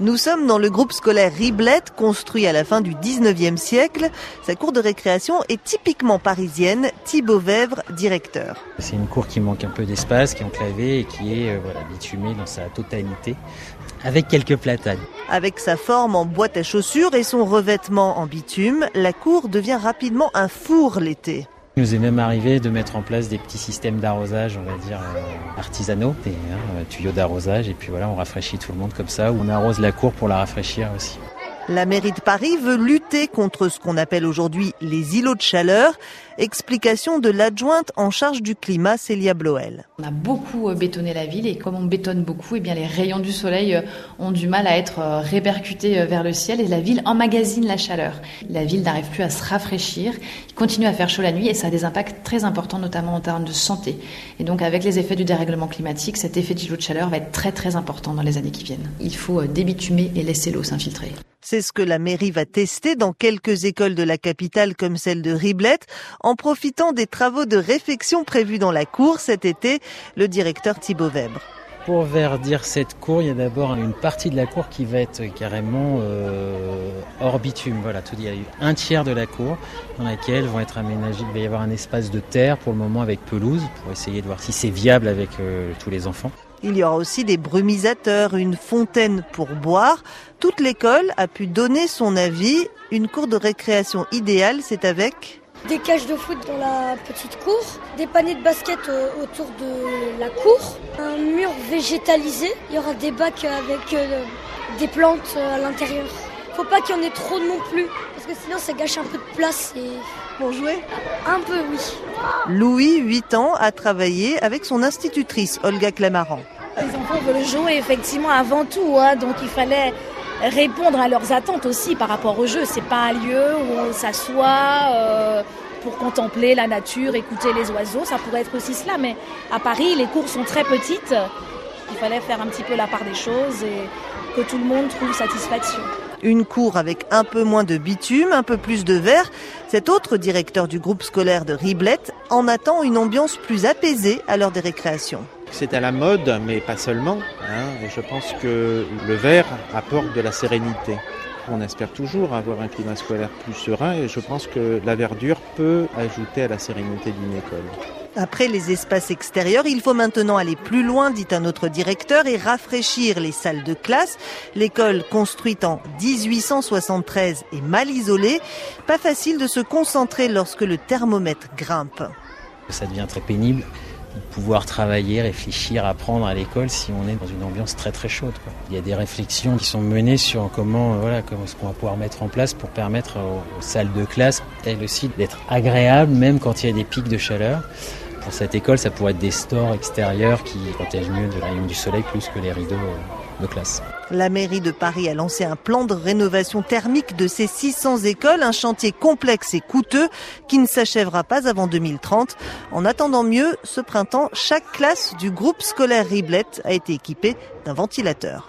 Nous sommes dans le groupe scolaire Riblet, construit à la fin du 19e siècle. Sa cour de récréation est typiquement parisienne. Thibaut Vèvre, directeur. C'est une cour qui manque un peu d'espace, qui est enclavée et qui est euh, voilà, bitumée dans sa totalité, avec quelques platanes. Avec sa forme en boîte à chaussures et son revêtement en bitume, la cour devient rapidement un four l'été. Il nous est même arrivé de mettre en place des petits systèmes d'arrosage, on va dire euh, artisanaux, des hein, tuyaux d'arrosage, et puis voilà, on rafraîchit tout le monde comme ça, ou on arrose la cour pour la rafraîchir aussi. La mairie de Paris veut lutter contre ce qu'on appelle aujourd'hui les îlots de chaleur. Explication de l'adjointe en charge du climat, Célia Bloel. On a beaucoup euh, bétonné la ville et comme on bétonne beaucoup, eh bien les rayons du soleil euh, ont du mal à être euh, répercutés vers le ciel et la ville emmagasine la chaleur. La ville n'arrive plus à se rafraîchir, il continue à faire chaud la nuit et ça a des impacts très importants, notamment en termes de santé. Et donc avec les effets du dérèglement climatique, cet effet d'îlot de chaleur va être très très important dans les années qui viennent. Il faut débitumer et laisser l'eau s'infiltrer. C'est ce que la mairie va tester dans quelques écoles de la capitale comme celle de Riblette, en profitant des travaux de réfection prévus dans la cour cet été, le directeur Thibaut Weber. Pour verdir cette cour, il y a d'abord une partie de la cour qui va être carrément euh, hors bitume. Voilà, tout il y a eu un tiers de la cour dans laquelle vont être aménagés. Il va y avoir un espace de terre pour le moment avec pelouse pour essayer de voir si c'est viable avec euh, tous les enfants. Il y aura aussi des brumisateurs, une fontaine pour boire. Toute l'école a pu donner son avis. Une cour de récréation idéale, c'est avec des cages de foot dans la petite cour, des paniers de basket autour de la cour, un mur végétalisé, il y aura des bacs avec euh, des plantes euh, à l'intérieur. Faut pas qu'il y en ait trop non plus, parce que sinon ça gâche un peu de place et... Pour jouer Un peu, oui. Louis, 8 ans, a travaillé avec son institutrice, Olga Clamaran. Les enfants veulent jouer effectivement avant tout, hein, donc il fallait répondre à leurs attentes aussi par rapport au jeu. C'est pas un lieu où on s'assoit euh, pour contempler la nature, écouter les oiseaux. Ça pourrait être aussi cela, mais à Paris, les cours sont très petites. Il fallait faire un petit peu la part des choses et que tout le monde trouve satisfaction. Une cour avec un peu moins de bitume, un peu plus de verre. Cet autre directeur du groupe scolaire de Riblette en attend une ambiance plus apaisée à l'heure des récréations. C'est à la mode, mais pas seulement. Hein. Je pense que le vert apporte de la sérénité. On espère toujours avoir un climat scolaire plus serein et je pense que la verdure peut ajouter à la sérénité d'une école. Après les espaces extérieurs, il faut maintenant aller plus loin, dit un autre directeur, et rafraîchir les salles de classe. L'école construite en 1873 est mal isolée. Pas facile de se concentrer lorsque le thermomètre grimpe. Ça devient très pénible pouvoir travailler, réfléchir, apprendre à l'école si on est dans une ambiance très très chaude. Il y a des réflexions qui sont menées sur comment, voilà, comment ce qu'on va pouvoir mettre en place pour permettre aux, salles de classe, elles aussi, d'être agréables, même quand il y a des pics de chaleur. Pour cette école, ça pourrait être des stores extérieurs qui protègent mieux le rayon du soleil plus que les rideaux euh, de classe. La mairie de Paris a lancé un plan de rénovation thermique de ses 600 écoles, un chantier complexe et coûteux qui ne s'achèvera pas avant 2030. En attendant mieux, ce printemps, chaque classe du groupe scolaire Riblet a été équipée d'un ventilateur.